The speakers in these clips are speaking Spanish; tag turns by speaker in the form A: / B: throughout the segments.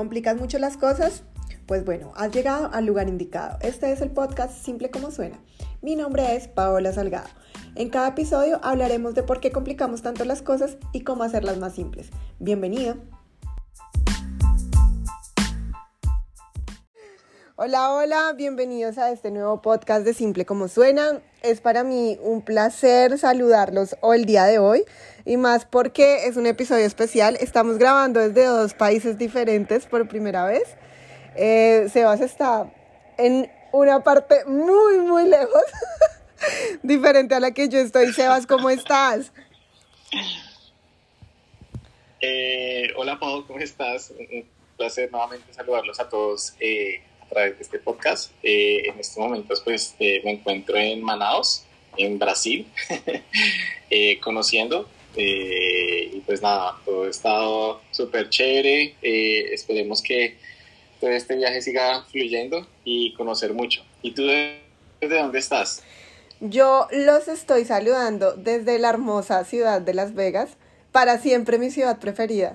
A: ¿Complicas mucho las cosas? Pues bueno, has llegado al lugar indicado. Este es el podcast Simple como suena. Mi nombre es Paola Salgado. En cada episodio hablaremos de por qué complicamos tanto las cosas y cómo hacerlas más simples. Bienvenido. Hola, hola, bienvenidos a este nuevo podcast de Simple como Suena. Es para mí un placer saludarlos el día de hoy y más porque es un episodio especial. Estamos grabando desde dos países diferentes por primera vez. Eh, Sebas está en una parte muy, muy lejos, diferente a la que yo estoy. Sebas, ¿cómo estás?
B: Eh, hola, Pau, ¿cómo estás? Un placer nuevamente saludarlos a todos. Eh, través de este podcast. Eh, en estos momentos pues eh, me encuentro en Manaus, en Brasil, eh, conociendo. y pues nada, todo ha estado súper chévere. esperemos que todo este viaje siga fluyendo y conocer mucho. ¿Y tú desde dónde estás?
A: Yo los estoy saludando desde la hermosa ciudad de Las Vegas para siempre mi ciudad preferida.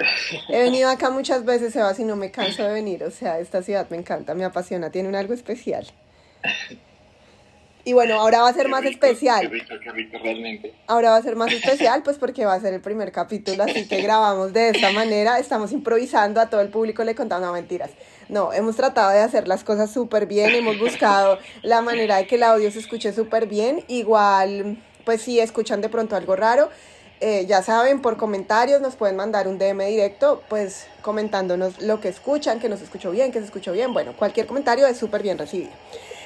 A: He venido acá muchas veces, Sebas, y no me canso de venir. O sea, esta ciudad me encanta, me apasiona, tiene un algo especial. Y bueno, ahora va a ser más especial.
B: Qué rico, qué rico, realmente.
A: Ahora va a ser más especial, pues porque va a ser el primer capítulo, así que grabamos de esta manera. Estamos improvisando, a todo el público le contamos, no mentiras. No, hemos tratado de hacer las cosas súper bien, hemos buscado la manera de que el audio se escuche súper bien. Igual, pues si escuchan de pronto algo raro, eh, ya saben, por comentarios nos pueden mandar un DM directo, pues comentándonos lo que escuchan, que nos escuchó bien, que se escuchó bien. Bueno, cualquier comentario es súper bien recibido.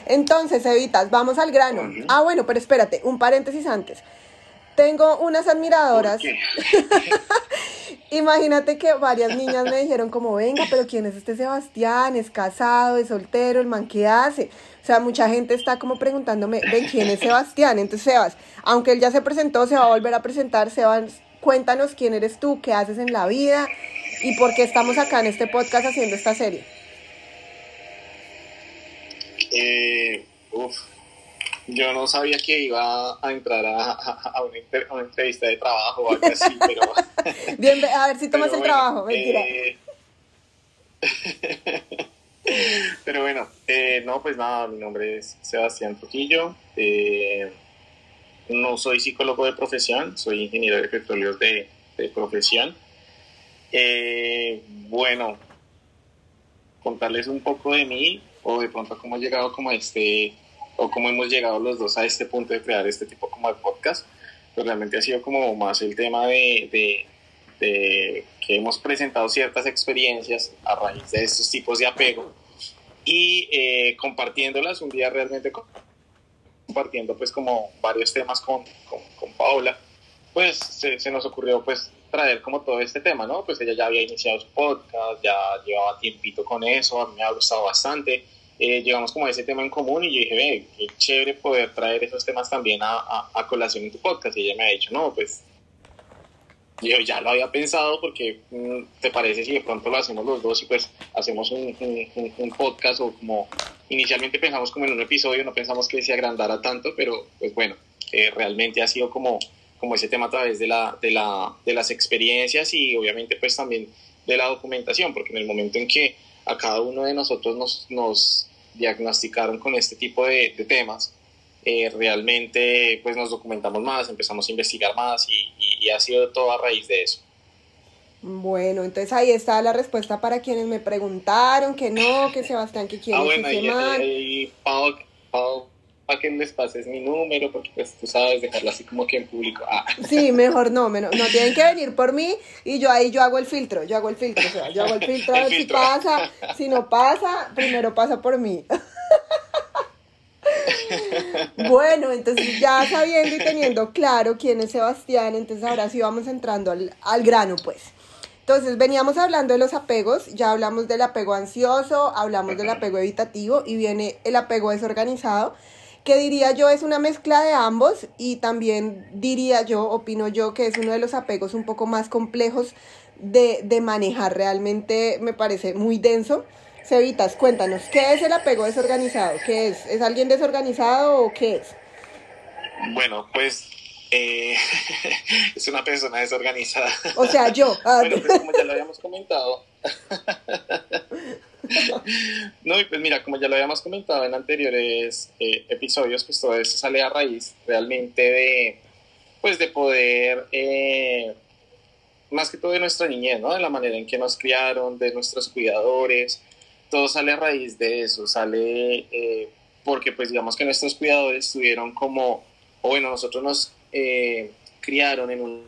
A: Entonces, Evitas, vamos al grano. Ah, bueno, pero espérate, un paréntesis antes. Tengo unas admiradoras. Imagínate que varias niñas me dijeron como, venga, pero ¿quién es este Sebastián? ¿Es casado? ¿Es soltero? ¿El man qué hace? O sea, mucha gente está como preguntándome, ven, ¿quién es Sebastián? Entonces, Sebas, aunque él ya se presentó, se va a volver a presentar. Sebas, cuéntanos quién eres tú, qué haces en la vida y por qué estamos acá en este podcast haciendo esta serie.
B: Eh, uf, yo no sabía que iba a entrar a, a, una, entrevista de trabajo o algo así, pero...
A: Bien, a ver si tomas el trabajo, mentira.
B: Eh, pero bueno, eh, no, pues nada, mi nombre es Sebastián Trujillo. Eh, no soy psicólogo de profesión, soy ingeniero de petróleos de, de profesión. bueno, contarles un poco de mí o de pronto cómo he llegado como a este o cómo hemos llegado los dos a este punto de crear este tipo como de podcast, pues realmente ha sido como más el tema de, de, que hemos presentado ciertas experiencias a raíz de estos tipos de apego y eh, compartiéndolas un día realmente compartiendo pues como varios temas con, con, con Paola, pues se, se, nos ocurrió pues traer como todo este tema, ¿no? Pues ella ya había iniciado su podcast, ya llevaba tiempito con eso, a mí me ha gustado bastante eh, llegamos como a ese tema en común y yo dije, ve, qué chévere poder traer esos temas también a, a, colación en tu podcast. Y ella me ha dicho, no, pues yo ya lo había pensado porque mm, te parece si de pronto lo hacemos los dos y pues hacemos un, un, un, podcast o como inicialmente pensamos como en un episodio, no pensamos que se agrandara tanto, pero pues bueno, eh, realmente ha sido como, como ese tema a través de, la, de, la, de las experiencias y obviamente pues también de la documentación, porque en el momento en que a cada uno de nosotros nos, nos diagnosticaron con este tipo de, temas, eh, realmente pues nos documentamos más, empezamos a investigar más y, ha sido todo a raíz de eso.
A: Bueno, entonces ahí está la respuesta para quienes me preguntaron que no, que Sebastián, que quiere
B: ah, bueno, y, para que les pases mi número, porque pues tú sabes dejarlo así como que en público. Ah.
A: Sí, mejor no, no, no tienen que venir por mí y yo ahí yo hago el filtro, yo hago el filtro, o sea, yo hago el filtro a ver si pasa, si no pasa, primero pasa por mí. Bueno, entonces ya sabiendo y teniendo claro quién es Sebastián, entonces ahora sí vamos entrando al, al grano, pues. Entonces, veníamos hablando de los apegos, ya hablamos del apego ansioso, hablamos del apego evitativo y viene el apego desorganizado que diría yo es una mezcla de ambos y también diría yo, opino yo, que es uno de los apegos un poco más complejos de, de manejar. Realmente me parece muy denso. Cevitas, cuéntanos, ¿qué es el apego desorganizado? ¿Qué es? ¿Es alguien desorganizado o qué es?
B: Bueno, pues Eh, es una persona desorganizada.
A: O sea, yo.
B: Ah, bueno, pues como ya lo habíamos comentado. no, y pues mira, como ya lo habíamos comentado en anteriores eh, episodios, pues todo esto sale a raíz realmente de, pues de poder, eh, más que todo de nuestra niñez, ¿no? De la manera en que nos criaron, de nuestros cuidadores, todo sale a raíz de eso, sale porque pues digamos que nuestros cuidadores tuvieron como, o bueno, nosotros nos eh, criaron en un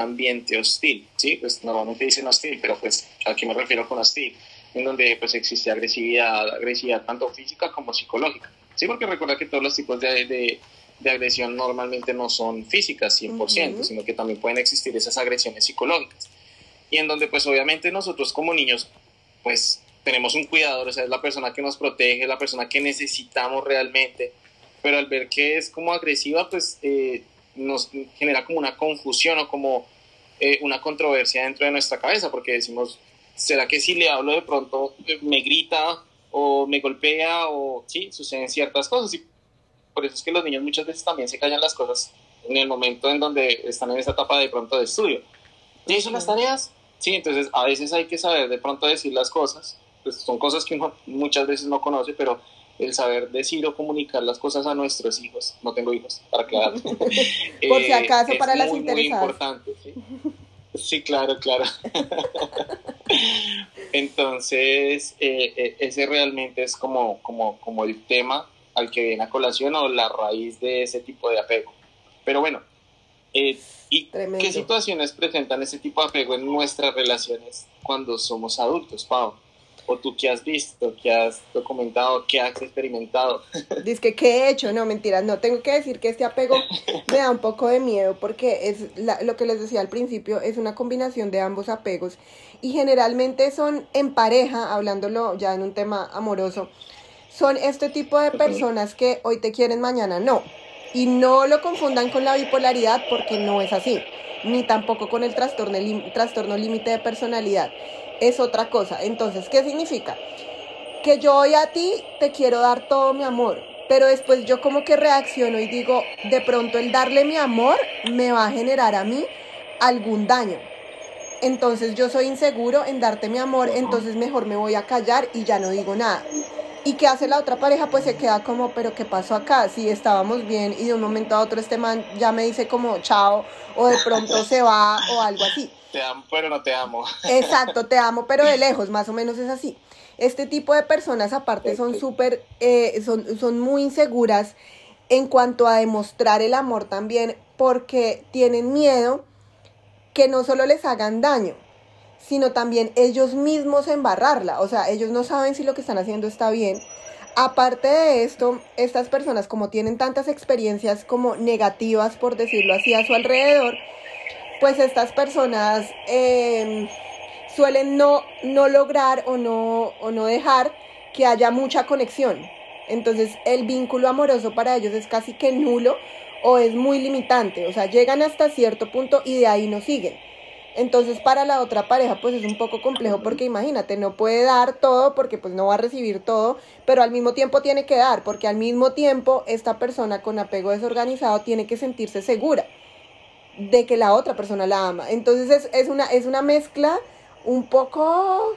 B: ambiente hostil, ¿sí? Pues normalmente dicen hostil, pero pues aquí me refiero con hostil, en donde pues existe agresividad, agresividad tanto física como psicológica, ¿sí? Porque recuerda que todos los tipos de, de, de agresión normalmente no son físicas 100%, sino que también pueden existir esas agresiones psicológicas. Y en donde pues obviamente nosotros como niños pues tenemos un cuidador, o sea, es la persona que nos protege, la persona que necesitamos realmente, pero al ver que es como agresiva, pues eh, nos genera como una confusión o como eh, una controversia dentro de nuestra cabeza, porque decimos, ¿será que si le hablo de pronto eh, me grita o me golpea o sí, suceden ciertas cosas? Y por eso es que los niños muchas veces también se callan las cosas en el momento en donde están en esa etapa de pronto de estudio. ¿Y son las tareas? Sí, entonces a veces hay que saber de pronto decir las cosas pues son cosas que uno muchas veces no conoce, pero el saber decir o comunicar las cosas a nuestros hijos, no tengo hijos, para aclarar.
A: Por si acaso,
B: eh,
A: para las
B: muy,
A: interesadas.
B: Muy importante, ¿sí? sí claro, claro. Entonces, eh, eh, ese realmente es como, como, como el tema al que viene a colación o la raíz de ese tipo de apego. Pero bueno, ¿y qué situaciones presentan ese tipo de apego en nuestras relaciones cuando somos adultos, Pau? O tú qué has visto, qué has documentado, qué has experimentado.
A: Dice que qué he hecho, no, mentiras, no, tengo que decir que este apego me da un poco de miedo porque es lo que les decía al principio, es una combinación de ambos apegos y generalmente son en pareja, hablándolo ya en un tema amoroso, son este tipo de personas que hoy te quieren, mañana no. Y no lo confundan con la bipolaridad porque no es así, ni tampoco con el trastorno, trastorno límite de personalidad es otra cosa. Entonces, ¿qué significa? Que yo hoy a ti te quiero dar todo mi amor, pero después yo como que reacciono y digo, de pronto el darle mi amor me va a generar a mí algún daño. Entonces yo soy inseguro en darte mi amor, entonces mejor me voy a callar y ya no digo nada. ¿Y qué hace la otra pareja? Pues se queda como, pero ¿qué pasó acá? Si estábamos bien y de un momento a otro este man ya me dice como chao o de pronto se va o algo así.
B: Te amo, pero no te amo.
A: Exacto, te amo, pero de lejos, más o menos es así. Este tipo de personas aparte son súper, eh, son, son muy inseguras en cuanto a demostrar el amor también porque tienen miedo que no solo les hagan daño, sino también ellos mismos embarrarla. O sea, ellos no saben si lo que están haciendo está bien. Aparte de esto, estas personas como tienen tantas experiencias como negativas, por decirlo así, a su alrededor, pues estas personas em, suelen no, no lograr o no, o no dejar que haya mucha conexión. Entonces el vínculo amoroso para ellos es casi que nulo o es muy limitante. O sea, llegan hasta cierto punto y de ahí no siguen. Entonces para la otra pareja pues es un poco complejo porque imagínate, no puede dar todo porque pues no va a recibir todo, pero al mismo tiempo tiene que dar porque al mismo tiempo esta persona con apego desorganizado tiene que sentirse segura de que la otra persona la ama. Entonces es, es una, es una mezcla un poco,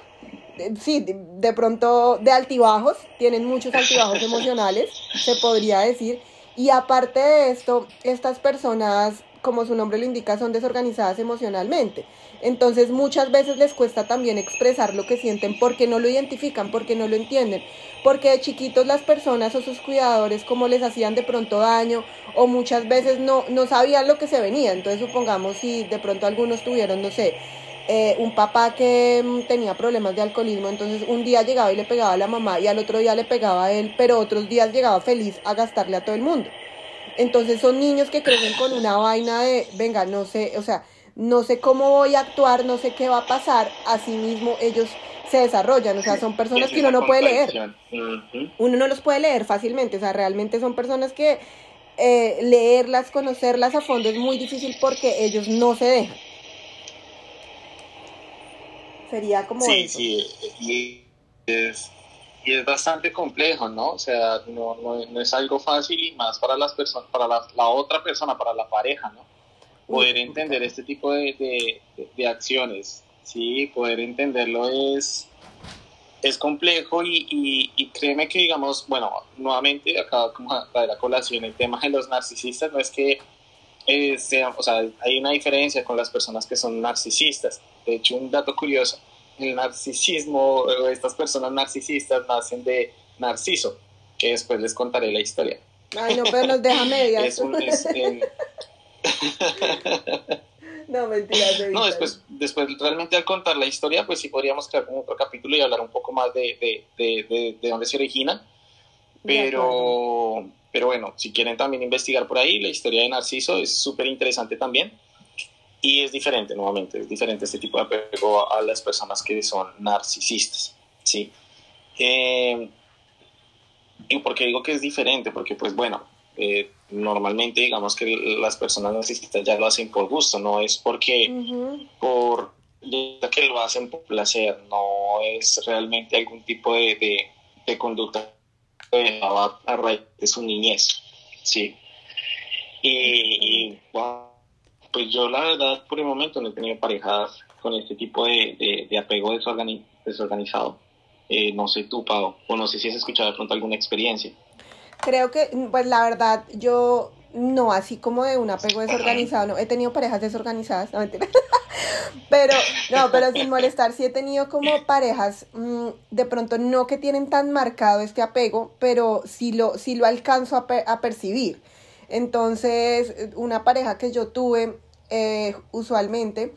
A: sí, de, de, pronto de altibajos, tienen muchos altibajos emocionales, se podría decir. Y aparte de esto, estas personas, como su nombre lo indica, son desorganizadas emocionalmente. Entonces muchas veces les cuesta también expresar lo que sienten porque no lo identifican, porque no lo entienden, porque de chiquitos las personas o sus cuidadores como les hacían de pronto daño o muchas veces no, no sabían lo que se venía. Entonces supongamos si de pronto algunos tuvieron, no sé, eh, un papá que mm, tenía problemas de alcoholismo, entonces un día llegaba y le pegaba a la mamá y al otro día le pegaba a él, pero otros días llegaba feliz a gastarle a todo el mundo. Entonces son niños que crecen con una vaina de, venga, no sé, o sea, no sé cómo voy a actuar, no sé qué va a pasar, así mismo ellos se desarrollan, o sea, son personas que uno no puede leer. Uno no los puede leer fácilmente, o sea, realmente son personas que eh, leerlas, conocerlas a fondo es muy difícil porque ellos no se dejan. Sería como...
B: Sí, sí, y es, y es bastante complejo, ¿no? O sea, no, no, no es algo fácil y más para las personas, para la, la, otra persona, para la pareja, ¿no? Poder entender este tipo de, de, de, acciones, ¿sí? Poder entenderlo es, es complejo y, y, y, créeme que, digamos, bueno, nuevamente acá como a traer a colación el tema de los narcisistas, no es que eh, sea, o sea, hay una diferencia con las personas que son narcisistas. De hecho, un dato curioso, el narcisismo, estas personas narcisistas nacen de Narciso, que después les contaré la historia.
A: Ay, no, pero nos deja medias. no, mentira.
B: No, después, después realmente al contar la historia, pues sí podríamos crear como otro capítulo y hablar un poco más de, de, de, de, dónde se origina. Pero, pero bueno, si quieren también investigar por ahí, la historia de Narciso es súper interesante también. Y es diferente, nuevamente, es diferente este tipo de apego a, las personas que son narcisistas, ¿sí? Eh, ¿Y por qué digo que es diferente? Porque, pues bueno, eh, normalmente digamos que las personas narcisistas ya lo hacen por gusto, no es porque por que lo hacen por placer, no es realmente algún tipo de, de, de conducta a raíz de su niñez, ¿sí? Y, y wow, pues yo la verdad por el momento no he tenido parejas con este tipo de, de, apego desorganizado. Eh, no sé tú, Pau, o no sé si has escuchado de pronto alguna experiencia.
A: Creo que, pues la verdad, yo no, así como de un apego desorganizado, no, he tenido parejas desorganizadas, no mentira. pero, no, pero sin molestar, sí he tenido como parejas, mmm, de pronto no que tienen tan marcado este apego, pero sí lo, sí lo alcanzo a, a percibir. Entonces, una pareja que yo tuve eh, usualmente,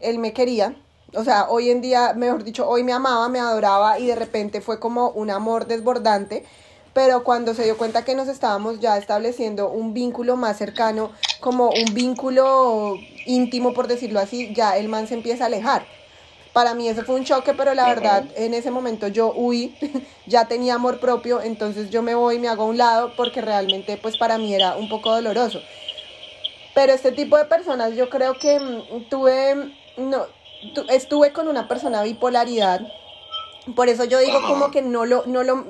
A: él me quería. O sea, hoy en día, mejor dicho, hoy me amaba, me adoraba y de repente fue como un amor desbordante. Pero cuando se dio cuenta que nos estábamos ya estableciendo un vínculo más cercano, como un vínculo íntimo, por decirlo así, ya el man se empieza a alejar. Para mí eso fue un choque, pero la verdad en ese momento yo huí, ya tenía amor propio, entonces yo me voy, me hago a un lado porque realmente pues para mí era un poco doloroso. Pero este tipo de personas yo creo que mm, tuve, no, estuve con una persona bipolaridad, por eso yo digo como que no lo, no lo,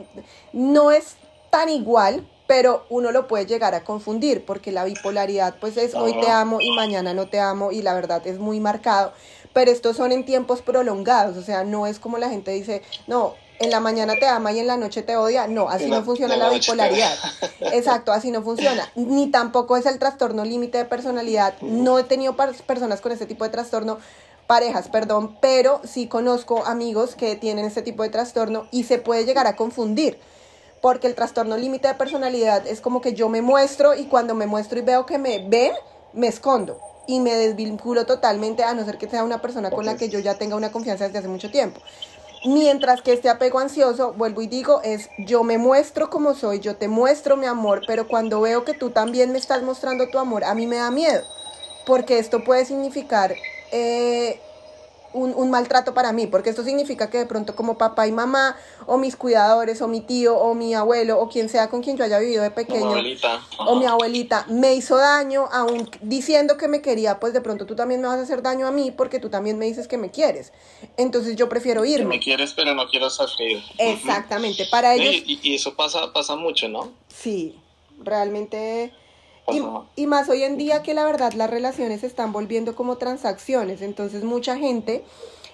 A: no es tan igual, pero uno lo puede llegar a confundir, porque la bipolaridad pues es hoy te amo y mañana no te amo y la verdad es muy marcado. Pero estos son en tiempos prolongados, o sea, no es como la gente dice, no, en la mañana te ama y en la noche te odia, no, así no funciona la, bipolaridad. Exacto, así no funciona. Ni tampoco es el trastorno límite de personalidad. No he tenido personas con este tipo de trastorno, parejas, perdón, pero sí conozco amigos que tienen este tipo de trastorno y se puede llegar a confundir. Porque el trastorno límite de personalidad es como que yo me muestro y cuando me muestro y veo que me ven, me escondo y me desvinculo totalmente a no ser que sea una persona con la que yo ya tenga una confianza desde hace mucho tiempo. Mientras que este apego ansioso, vuelvo y digo, es yo me muestro como soy, yo te muestro mi amor, pero cuando veo que tú también me estás mostrando tu amor, a mí me da miedo, porque esto puede significar eh, un, un, maltrato para mí, porque esto significa que de pronto como papá y mamá, o mis cuidadores, o mi tío, o mi abuelo, o quien sea con quien yo haya vivido de pequeño, o mi abuelita, me hizo daño, aún diciendo que me quería, pues de pronto tú también me vas a hacer daño a mí porque tú también me dices que me quieres. Entonces yo prefiero irme.
B: Que me quieres, pero no quiero sufrir.
A: Exactamente, para ellos...
B: Y, y, eso pasa, pasa mucho, ¿no?
A: Sí, realmente... Y, y, más hoy en día que la verdad las relaciones se están volviendo como transacciones, entonces mucha gente,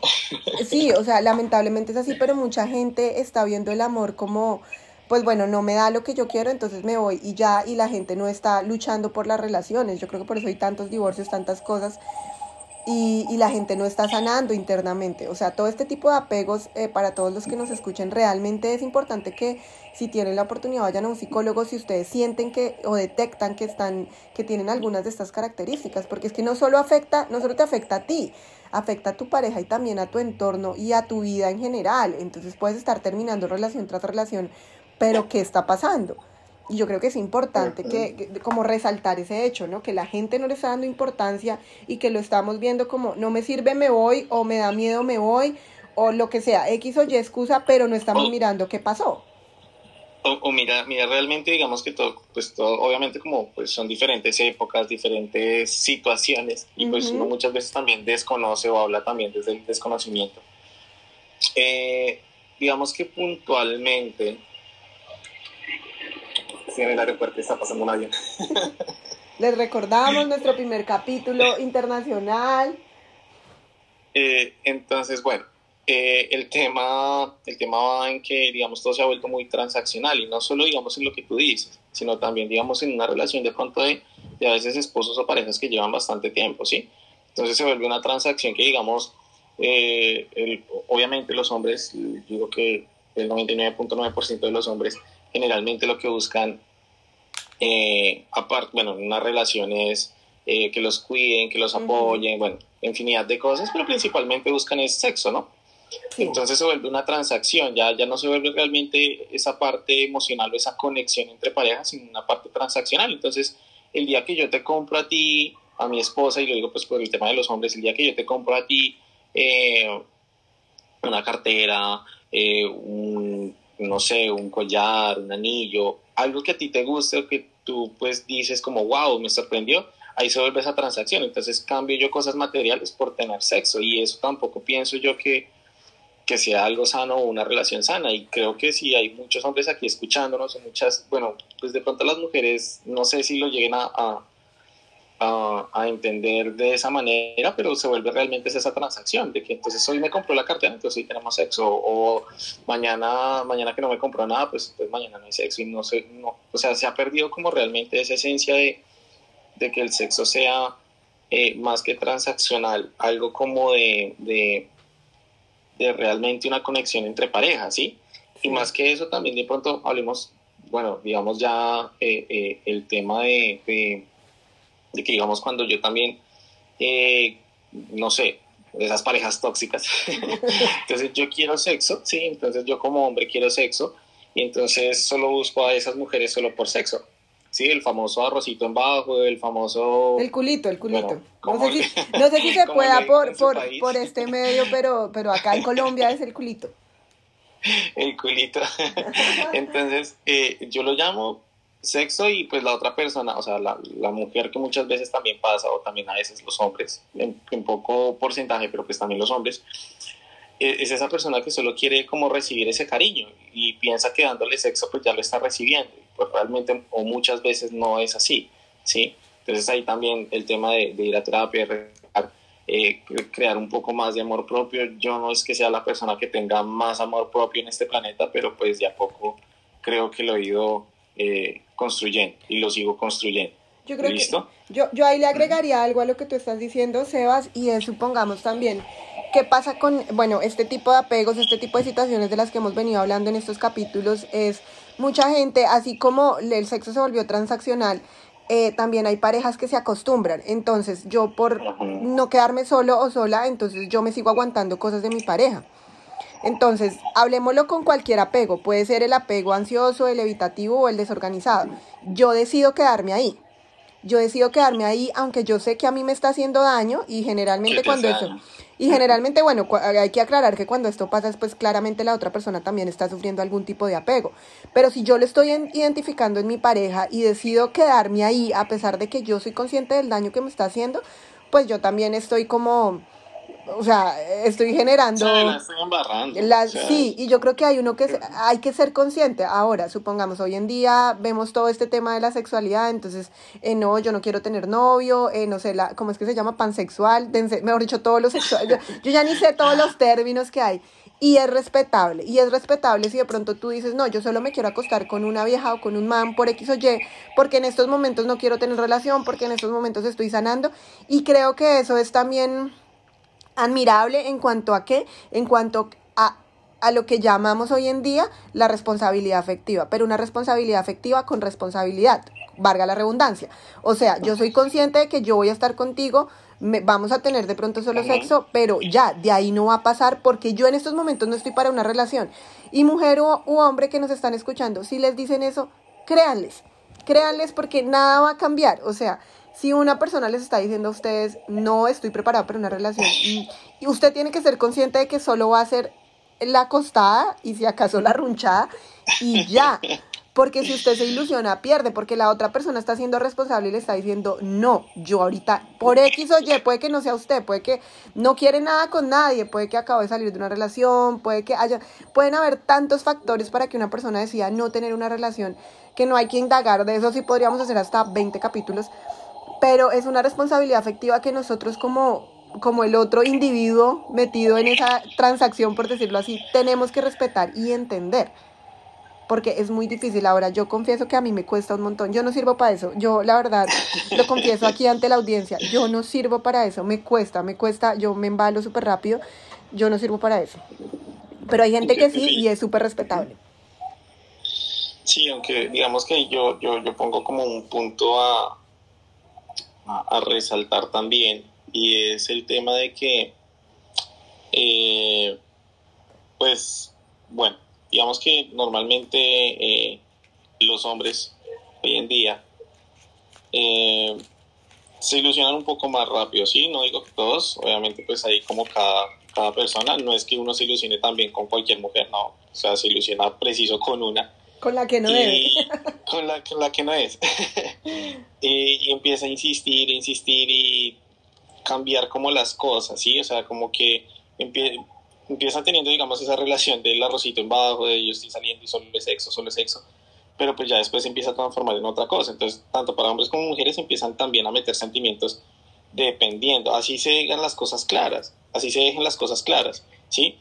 A: sí, o sea, lamentablemente es así, pero mucha gente está viendo el amor como, pues bueno, no me da lo que yo quiero, entonces me voy y ya, y la gente no está luchando por las relaciones, yo creo que por eso hay tantos divorcios, tantas cosas, y, y, la gente no está sanando internamente. O sea, todo este tipo de apegos, eh, para todos los que nos escuchen, realmente es importante que si tienen la oportunidad vayan a un psicólogo si ustedes sienten que o detectan que están, que tienen algunas de estas características, porque es que no solo afecta, no solo te afecta a ti, afecta a tu pareja y también a tu entorno y a tu vida en general. Entonces puedes estar terminando relación tras relación, pero ¿qué está pasando? Y yo creo que es importante que, como resaltar ese hecho, ¿no? Que la gente no le está dando importancia y que lo estamos viendo como no me sirve, me voy, o me da miedo, me voy, o lo que sea, X o Y excusa, pero no estamos mirando qué pasó.
B: O, mira, mira, realmente digamos que todo, pues todo, obviamente como pues son diferentes épocas, diferentes situaciones, y pues uno muchas veces también desconoce o habla también desde el desconocimiento. Eh, digamos que puntualmente, si en el aeropuerto está pasando un avión.
A: Les recordamos nuestro primer capítulo internacional.
B: Eh, entonces, bueno, eh, el, tema, el tema va en que, digamos, todo se ha vuelto muy transaccional y no solo, digamos, en lo que tú dices, sino también, digamos, en una relación de pronto de, de a veces esposos o parejas que llevan bastante tiempo, ¿sí? Entonces se vuelve una transacción que, digamos, eh, el, obviamente los hombres, digo que el 99.9% de los hombres generalmente lo que buscan, eh, aparte, bueno, en una relación es eh, que los cuiden, que los apoyen, bueno, infinidad de cosas, pero principalmente buscan el sexo, ¿no? Entonces se vuelve una transacción, ya, ya no se vuelve realmente esa parte emocional o esa conexión entre parejas, sino una parte transaccional. Entonces, el día que yo te compro a ti, a mi esposa, y lo digo pues por el tema de los hombres, el día que yo te compro a ti eh, una cartera, eh, un, no sé, un collar, un anillo, algo que a ti te guste o que tú pues dices como, wow, me sorprendió, ahí se vuelve esa transacción. Entonces cambio yo cosas materiales por tener sexo y eso tampoco pienso yo que, que sea algo sano o una relación sana. Y creo que si hay muchos hombres aquí escuchándonos, muchas, bueno, pues de pronto las mujeres no sé si lo lleguen a, a, entender de esa manera, pero se vuelve realmente esa transacción de que entonces hoy me compró la cartera, entonces hoy tenemos sexo, o mañana, mañana que no me compró nada, pues, pues mañana no hay sexo y no sé, no, o sea, se ha perdido como realmente esa esencia de, de que el sexo sea eh, más que transaccional, algo como de, de, de, realmente una conexión entre parejas, ¿sí? Y más que eso también de pronto hablemos, bueno, digamos ya eh, eh, el tema de de que digamos cuando yo también, eh, no sé, de esas parejas tóxicas, entonces yo quiero sexo, sí, entonces yo como hombre quiero sexo y entonces solo busco a esas mujeres solo por sexo. Sí, el famoso arrocito en bajo, el famoso...
A: El culito, el culito. no, sé si, no, sé si, se pueda por, por, por, este medio, pero, pero acá en Colombia es el culito.
B: El culito. Entonces, eh, yo lo llamo sexo y pues la otra persona, o sea, la, la, mujer que muchas veces también pasa, o también a veces los hombres, en, poco porcentaje, pero pues también los hombres, e, es esa persona que solo quiere como recibir ese cariño y piensa que dándole sexo pues ya lo está recibiendo, pues realmente o muchas veces no es así, ¿sí? Entonces ahí también el tema de, ir a terapia, eh, crear un poco más de amor propio, yo no es que sea la persona que tenga más amor propio en este planeta, pero pues de a poco creo que lo he ido eh, construyendo y lo sigo construyendo.
A: Yo creo ¿Listo? que yo, yo ahí le agregaría algo a lo que tú estás diciendo, Sebas, y es supongamos también qué pasa con, bueno, este tipo de apegos, este tipo de situaciones de las que hemos venido hablando en estos capítulos, es mucha gente, así como el sexo se volvió transaccional, eh, también hay parejas que se acostumbran. Entonces, yo por no quedarme solo o sola, entonces yo me sigo aguantando cosas de mi pareja. Entonces, hablemoslo con cualquier apego. Puede ser el apego ansioso, el evitativo o el desorganizado. Yo decido quedarme ahí. Yo decido quedarme ahí, aunque yo sé que a mí me está haciendo daño y generalmente cuando eso... Y generalmente, bueno, hay que aclarar que cuando esto pasa, pues claramente la otra persona también está sufriendo algún tipo de apego. Pero si yo lo estoy identificando en mi pareja y decido quedarme ahí, a pesar de que yo soy consciente del daño que me está haciendo, pues yo también estoy como o sea, estoy generando...
B: Sí, la estoy embarrando.
A: Sí, y yo creo que hay uno que hay que ser consciente. Ahora, supongamos, hoy en día vemos todo este tema de la sexualidad, entonces, eh, no, yo no quiero tener novio, eh, no sé, la, ¿cómo es que se llama? Pansexual, mejor dicho, todos los sexuales. Yo, ya ni sé todos los términos que hay. Y es respetable, y es respetable si de pronto tú dices, no, yo solo me quiero acostar con una vieja o con un man por X o Y, porque en estos momentos no quiero tener relación, porque en estos momentos estoy sanando. Y creo que eso es también admirable en cuanto a qué, en cuanto a, a lo que llamamos hoy en día la responsabilidad afectiva, pero una responsabilidad afectiva con responsabilidad, valga la redundancia. O sea, yo soy consciente de que yo voy a estar contigo, me, vamos a tener de pronto solo sexo, pero ya, de ahí no va a pasar porque yo en estos momentos no estoy para una relación. Y mujer u, u hombre que nos están escuchando, si les dicen eso, créanles, créanles porque nada va a cambiar. O sea, si una persona les está diciendo a ustedes, no estoy preparada para una relación, y usted tiene que ser consciente de que solo va a ser la acostada y si acaso la runchada y ya. Porque si usted se ilusiona, pierde, porque la otra persona está siendo responsable y le está diciendo, no, yo ahorita, por X o Y, puede que no sea usted, puede que no quiere nada con nadie, puede que acabe de salir de una relación, puede que haya, pueden haber tantos factores para que una persona decida no tener una relación, que no hay que indagar, de eso sí podríamos hacer hasta 20 capítulos, pero es una responsabilidad afectiva que nosotros como como el otro individuo metido en esa transacción, por decirlo así, tenemos que respetar y entender porque es muy difícil. Ahora, yo confieso que a mí me cuesta un montón. Yo no sirvo para eso. Yo, la verdad, lo confieso aquí ante la audiencia. Yo no sirvo para eso. Me cuesta, me cuesta. Yo me embalo súper rápido. Yo no sirvo para eso. Pero hay gente que sí y es súper respetable.
B: Sí, aunque digamos que yo, yo, yo pongo como un punto a, a, resaltar también y es el tema de que, eh, pues, bueno, digamos que normalmente eh, los hombres hoy en día eh, se ilusionan un poco más rápido, sí, no digo que todos, obviamente pues ahí como cada, cada persona, no es que uno se ilusione también con cualquier mujer, no, o sea, se ilusiona preciso con una.
A: Con la que no es.
B: Con la, con la que no es. y, y, empieza a insistir, insistir y cambiar como las cosas, ¿sí? O sea, como que empieza empiezan teniendo, digamos, esa relación del arrocito en bajo, de yo estoy saliendo y solo es sexo, solo es sexo, pero pues ya después empieza a transformar en otra cosa. Entonces, tanto para hombres como mujeres empiezan también a meter sentimientos dependiendo. Así se dejan las cosas claras, así se dejan las cosas claras, ¿sí?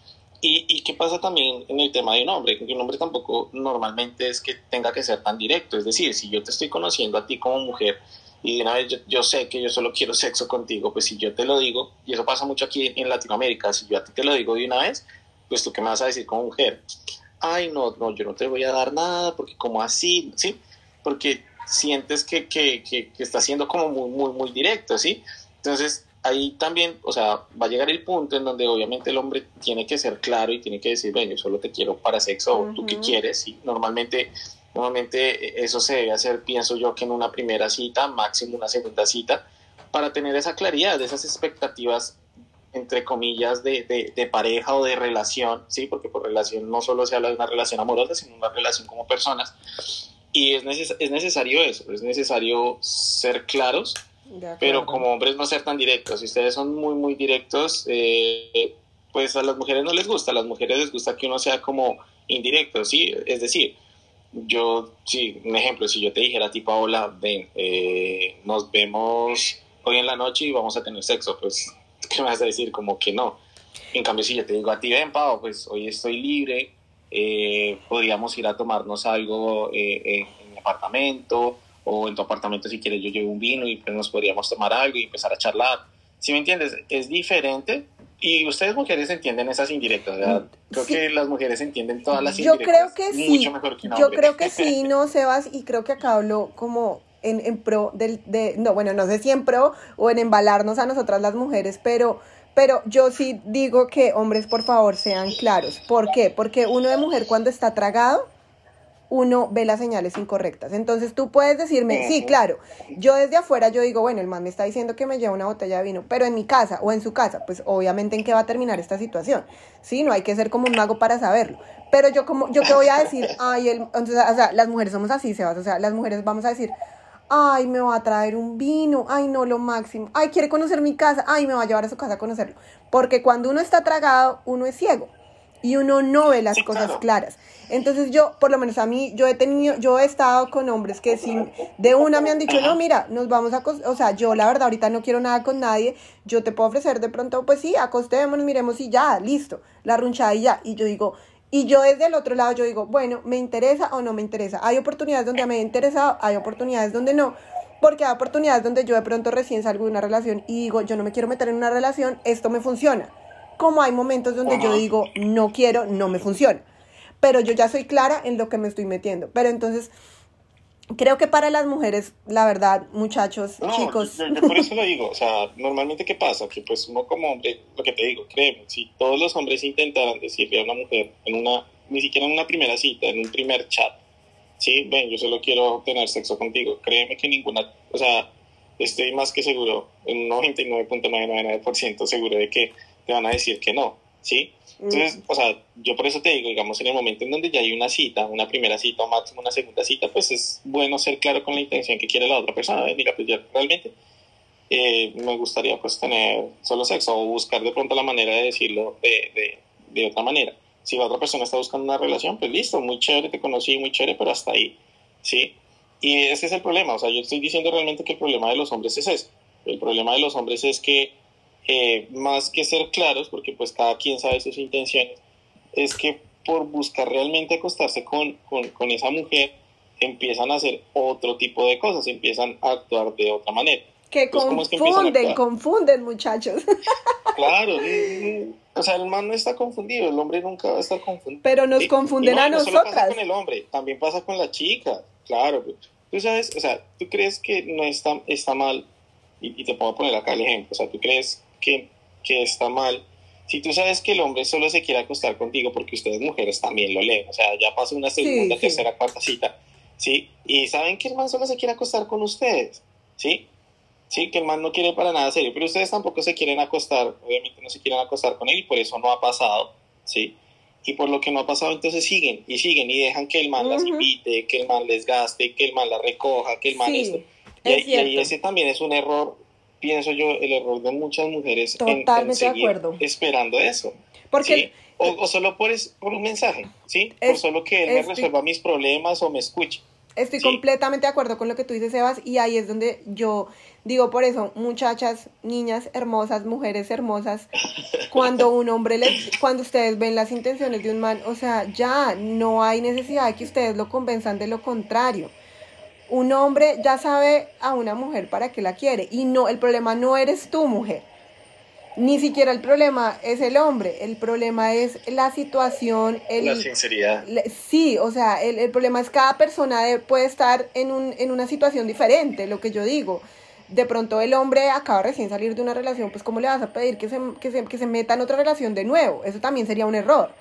B: Y, y qué pasa también en el tema de un hombre, que un hombre tampoco normalmente es que tenga que ser tan directo. Es decir, si yo te estoy conociendo a ti como mujer, y de una vez yo, sé que yo solo quiero sexo contigo, pues si yo te lo digo, y eso pasa mucho aquí en Latinoamérica, si yo a ti te lo digo de una vez, pues tú qué me vas a decir como mujer, ay no, no, yo no te voy a dar nada, porque como así, ¿sí? Porque sientes que, que, que, que está siendo como muy, muy, muy directo, ¿sí? Entonces, ahí también, o sea, va a llegar el punto en donde obviamente el hombre tiene que ser claro y tiene que decir, bueno, yo solo te quiero para sexo, o tú qué quieres, ¿sí? Normalmente Normalmente eh, eso se debe hacer, pienso yo, que en una primera cita, máximo una segunda cita, para tener esa claridad, de esas expectativas, entre comillas, de, de, pareja o de relación, ¿sí? Porque por relación no solo se habla de una relación amorosa, sino una relación como personas. Y es, es necesario eso, es necesario ser claros, pero como hombres no ser tan directos. Si ustedes son muy, muy directos, eh, pues a las mujeres no les gusta, a las mujeres les gusta que uno sea como indirecto, ¿sí? Es decir, yo, sí, un ejemplo, si yo te dijera a ti, Paola, ven, eh, nos vemos hoy en la noche y vamos a tener sexo, pues, ¿qué me vas a decir? Como que no. En cambio, si yo te digo a ti, ven, Pau, pues hoy estoy libre, eh, podríamos ir a tomarnos algo eh, en mi apartamento o en tu apartamento si quieres yo llevo un vino y pues nos podríamos tomar algo y empezar a charlar. Si me entiendes, es diferente y ustedes mujeres entienden esas indirectas, ¿verdad? Creo que las mujeres entienden todas las indirectas.
A: Yo creo que sí. Mucho mejor que Yo creo que sí, no, Sebas, y creo que acá hablo como en, en pro del, de, no, bueno, no sé si en pro o en embalarnos a nosotras las mujeres, pero, pero yo sí digo que hombres, por favor, sean claros. ¿Por qué? Porque uno de mujer cuando está tragado, uno ve las señales incorrectas. Entonces tú puedes decirme, sí, claro, yo desde afuera yo digo, bueno, el man me está diciendo que me lleva una botella de vino, pero en mi casa o en su casa, pues obviamente en qué va a terminar esta situación. Sí, no hay que ser como un mago para saberlo. Pero yo como yo qué voy a decir, ay, el, entonces, o sea, las mujeres somos así, Sebas, o sea, las mujeres vamos a decir, ay, me va a traer un vino, ay, no, lo máximo, ay, quiere conocer mi casa, ay, me va a llevar a su casa a conocerlo. Porque cuando uno está tragado, uno es ciego y uno no ve las cosas claras. Entonces yo, por lo menos a mí, yo he tenido, yo he estado con hombres que sin, de una me han dicho, no, mira, nos vamos a, o sea, yo la verdad ahorita no quiero nada con nadie, yo te puedo ofrecer de pronto, pues sí, acostémonos, miremos y ya, listo, la runchada y ya. Y yo digo, y yo desde el otro lado, yo digo, bueno, ¿me interesa o no me interesa? Hay oportunidades donde me ha interesado, hay oportunidades donde no, porque hay oportunidades donde yo de pronto recién salgo de una relación y digo, yo no me quiero meter en una relación, esto me funciona como hay momentos donde yo digo, no quiero, no me funciona. Pero yo ya soy clara en lo que me estoy metiendo. Pero entonces, creo que para las mujeres, la verdad, muchachos, chicos.
B: Yo, por eso lo digo, o sea, normalmente, ¿qué pasa? Que pues uno como hombre, lo que te digo, créeme, si todos los hombres intentaran decirle a una mujer, en una, ni siquiera en una primera cita, en un primer chat, sí, ven, yo solo quiero tener sexo contigo, créeme que ninguna, o sea, estoy más que seguro, en un 99.99% seguro de que te van a decir que no. ¿sí? Entonces, o sea, yo por eso te digo, digamos, en el momento en donde ya hay una cita, una primera cita o máximo una segunda cita, pues es bueno ser claro con la intención que quiere la otra persona. Mira, pues ya realmente eh, me gustaría pues tener solo sexo o buscar de pronto la manera de decirlo de, de, de otra manera. Si la otra persona está buscando una relación, pues listo, muy chévere, te conocí, muy chévere, pero hasta ahí, ¿sí? Y ese es el problema, o sea, yo estoy diciendo realmente que el problema de los hombres es eso. El problema de los hombres es que eh, más que ser claros, porque pues cada quien sabe sus intenciones, es que por buscar realmente acostarse con, con, con esa mujer, empiezan a hacer otro tipo de cosas, empiezan a actuar de otra manera.
A: Que confunden, confunden, muchachos.
B: Claro, o sea, el man no está confundido, el hombre nunca va a estar confundido.
A: Pero nos confunden a nosotras.
B: No pasa con el hombre, también pasa con la chica, claro. Tú sabes, o sea, tú crees que no está, está mal, y, y te puedo poner acá el ejemplo, o sea, tú crees que, que está mal. Si tú sabes que el hombre solo se quiere acostar contigo porque ustedes mujeres también lo leen, o sea, ya pasó una segunda, tercera, cuarta cita, ¿sí? Y saben que el man solo se quiere acostar con ustedes, ¿sí? Sí, que el man no quiere para nada serio, pero ustedes tampoco se quieren acostar, obviamente no se quieren acostar con él y por eso no ha pasado, ¿sí? Y por lo que no ha pasado, entonces siguen y siguen y dejan que el man las invite, que el man les gaste, que el man la recoja, que el man esto. Y, y, ese también es un error pienso yo, el error de muchas mujeres
A: Totalmente en, de acuerdo.
B: esperando eso. Porque o, solo por, por un mensaje, ¿sí? por solo que él me resuelva mis problemas o me escuche.
A: Estoy completamente de acuerdo con lo que tú dices, Sebas, y ahí es donde yo digo por eso, muchachas, niñas hermosas, mujeres hermosas, cuando un hombre les, cuando ustedes ven las intenciones de un man, o sea, ya no hay necesidad de que ustedes lo convenzan de lo contrario un hombre ya sabe a una mujer para qué la quiere y no, el problema no eres tú mujer. Ni siquiera el problema es el hombre, el problema es la situación, el,
B: la sinceridad.
A: sí, o sea, el, problema es cada persona puede estar en, un, en una situación diferente, lo que yo digo. De pronto el hombre acaba recién salir de una relación, pues ¿cómo le vas a pedir que se, que se, que se meta en otra relación de nuevo? Eso también sería un error.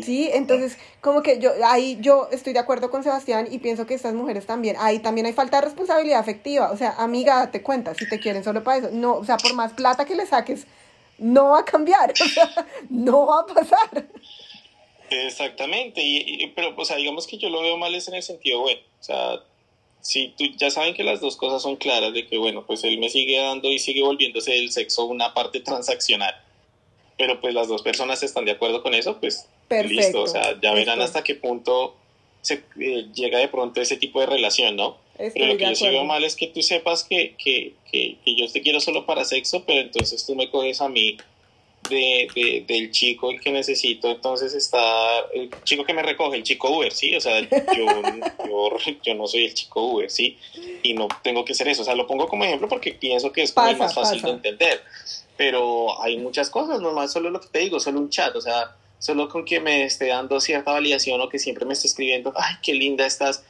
A: Sí, entonces como que yo ahí yo estoy de acuerdo con Sebastián y pienso que estas mujeres también, ahí también hay falta de responsabilidad afectiva, o sea, amiga, te cuenta, si te quieren solo para eso, no, o sea, por más plata que le saques, no va a cambiar, o sea, no va a pasar.
B: Exactamente, y, pero, o sea, digamos que yo lo veo mal es en el sentido, bueno, o sea, si tú ya saben que las dos cosas son claras, de que, bueno, pues él me sigue dando y sigue volviéndose el sexo una parte transaccional, pero pues las dos personas están de acuerdo con eso, pues listo, o sea, ya verán hasta qué punto se eh, llega de pronto ese tipo de relación, ¿no? pero lo que yo sí veo mal es que tú sepas que, que, que, que, yo te quiero solo para sexo, pero entonces tú me coges a mí de, de, del chico el que necesito, entonces está el chico que me recoge, el chico Uber, ¿sí? O sea, yo, yo, yo, no soy el chico Uber, ¿sí? Y no tengo que ser eso, o sea, lo pongo como ejemplo porque pienso que es más fácil de entender, pero hay muchas cosas, normal, solo lo que te digo, solo un chat, o sea, solo con que me esté dando cierta validación o que siempre me esté escribiendo, ay, qué linda estás.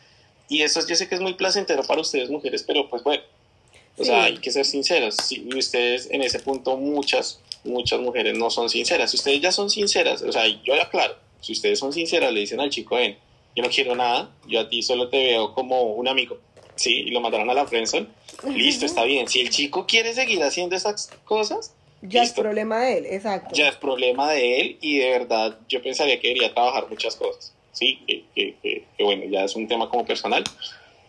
B: Y eso yo sé que es muy placentero para ustedes mujeres, pero pues bueno, o sea, hay que ser sinceras. y ustedes en ese punto, muchas, muchas mujeres no son sinceras. Si ustedes ya son sinceras, o sea, yo ya claro, si ustedes son sinceras, le dicen al chico, ven, yo no quiero nada, yo a ti solo te veo como un amigo, ¿sí? Y lo mandaron a la friendzone, listo, está bien. Si el chico quiere seguir haciendo esas cosas,
A: ya es problema de él, exacto.
B: Ya es problema de él y de verdad yo pensaría que debería trabajar muchas cosas, ¿sí? Que, que, que, bueno, ya es un tema como personal,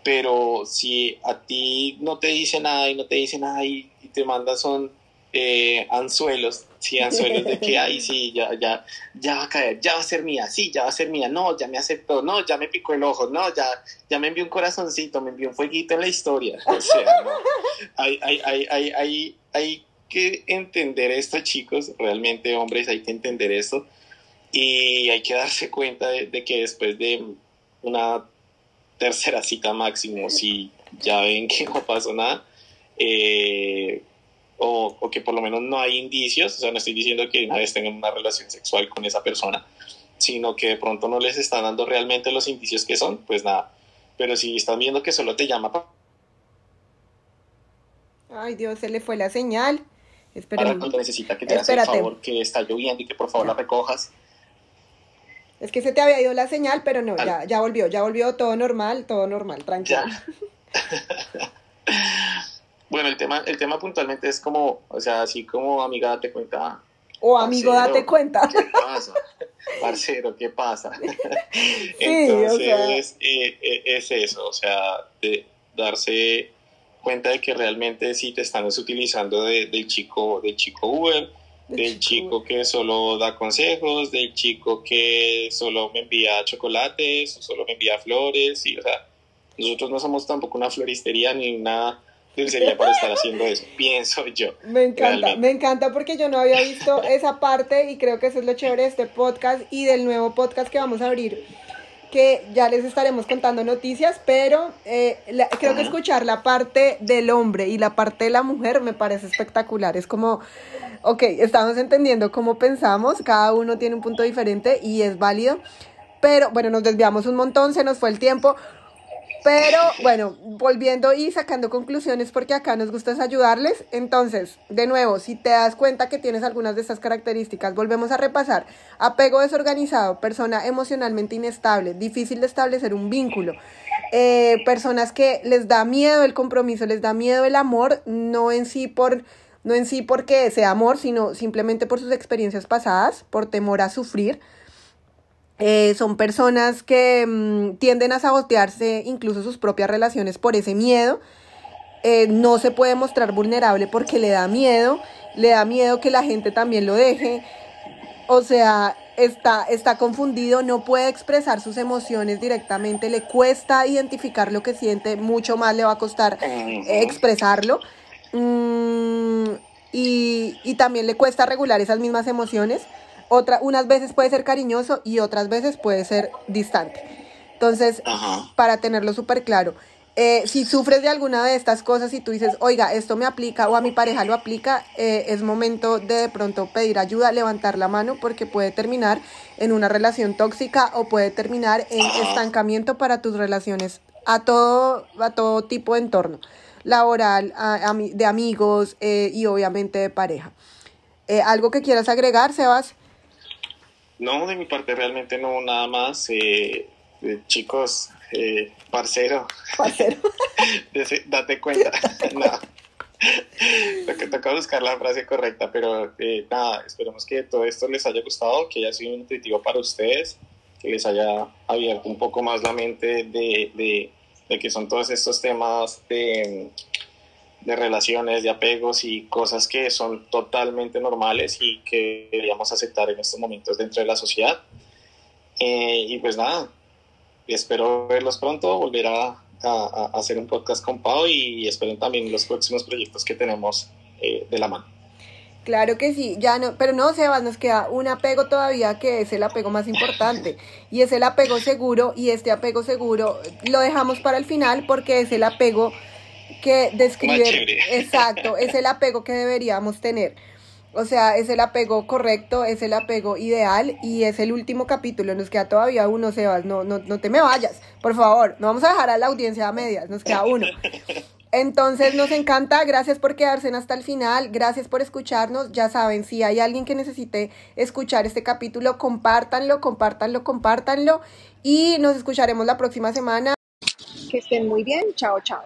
B: pero si a ti no te dice nada y no te dice nada y, te manda son eh, anzuelos, sí, anzuelos de que, ay, sí, ya, ya, ya va a caer, ya va a ser mía, sí, ya va a ser mía, no, ya me aceptó, no, ya me picó el ojo, no, ya, ya me envió un corazoncito, me envió un fueguito en la historia, o sea, no, hay, hay, hay, hay, hay, hay que entender esto, chicos, realmente hombres, hay que entender esto y hay que darse cuenta de, que después de una tercera cita máximo, si ya ven que no pasó nada, eh, o, o, que por lo menos no hay indicios, o sea, no estoy diciendo que una vez tengan una relación sexual con esa persona, sino que de pronto no les están dando realmente los indicios que son, pues nada. Pero si están viendo que solo te llama...
A: Ay Dios, se le fue la señal.
B: Para cuando necesita que te hagas el favor que está lloviendo y que por favor la recojas.
A: Es que se te había ido la señal, pero no, ya, ya volvió, ya volvió todo normal, todo normal, tranquilo.
B: bueno, el tema, el tema puntualmente es como, o sea, así como amiga te cuenta,
A: O amigo, date cuenta.
B: ¿Qué pasa? Parcero, ¿qué pasa? Entonces, eh, eh, es eso, o sea, de darse cuenta de que realmente sí te están utilizando de, del chico, del chico Uber, del chico que solo da consejos, del chico que solo me envía chocolates, solo me envía flores, y o sea, nosotros no somos tampoco una floristería ni una dulcería para estar haciendo eso, pienso yo.
A: Me encanta, me encanta porque yo no había visto esa parte y creo que eso es lo chévere de este podcast y del nuevo podcast que vamos a abrir que ya les estaremos contando noticias, pero eh, creo que escuchar la parte del hombre y la parte de la mujer me parece espectacular. Es como, ok, estamos entendiendo cómo pensamos, cada uno tiene un punto diferente y es válido, pero bueno, nos desviamos un montón, se nos fue el tiempo. Pero bueno, volviendo y sacando conclusiones porque acá nos gusta ayudarles. Entonces, de nuevo, si te das cuenta que tienes algunas de estas características, volvemos a repasar. Apego desorganizado, persona emocionalmente inestable, difícil de establecer un vínculo. Eh, personas que les da miedo el compromiso, les da miedo el amor, no en sí por no en sí porque sea amor, sino simplemente por sus experiencias pasadas, por temor a sufrir. Eh, son personas que mm, tienden a sabotearse incluso sus propias relaciones por ese miedo. Eh, no se puede mostrar vulnerable porque le da miedo, le da miedo que la gente también lo deje. O sea, está, está confundido, no puede expresar sus emociones directamente, le cuesta identificar lo que siente, mucho más le va a costar expresarlo. Mm, y, y también le cuesta regular esas mismas emociones otra, unas veces puede ser cariñoso y otras veces puede ser distante. Entonces, para tenerlo súper claro, eh, si sufres de alguna de estas cosas y tú dices, oiga, esto me aplica o a mi pareja lo aplica, eh, es momento de de pronto pedir ayuda, levantar la mano porque puede terminar en una relación tóxica o puede terminar en estancamiento para tus relaciones a todo, a todo tipo de entorno, laboral, de amigos eh, y obviamente de pareja. ¿Algo que quieras agregar, Sebas?
B: No, de mi parte realmente no, nada más. Eh, chicos, eh, parcero.
A: Parcero.
B: Date cuenta. no. Lo que toca buscar la frase correcta, pero eh, nada, esperemos que todo esto les haya gustado, que haya sido intuitivo para ustedes, que les haya abierto un poco más la mente de, de, de que son todos estos temas de de relaciones, de apegos y cosas que son totalmente normales y que deberíamos aceptar en estos momentos dentro de la sociedad. Eh, y pues nada, espero verlos pronto, volver a, hacer un podcast con Pau y esperen también los próximos proyectos que tenemos eh, de la mano.
A: Claro que sí, ya no, pero no, Sebas, nos queda un apego todavía que es el apego más importante y es el apego seguro y este apego seguro lo dejamos para el final porque es el apego que describe, exacto, es el apego que deberíamos tener. O sea, es el apego correcto, es el apego ideal y es el último capítulo. Nos queda todavía uno, Sebas. No, no, no te me vayas, por favor. No vamos a dejar a la audiencia a medias. Nos queda uno. Entonces nos encanta, gracias por quedarse hasta el final, gracias por escucharnos. Ya saben, si hay alguien que necesite escuchar este capítulo, compártanlo, compártanlo, compártanlo y nos escucharemos la próxima semana. Que estén muy bien, chao, chao.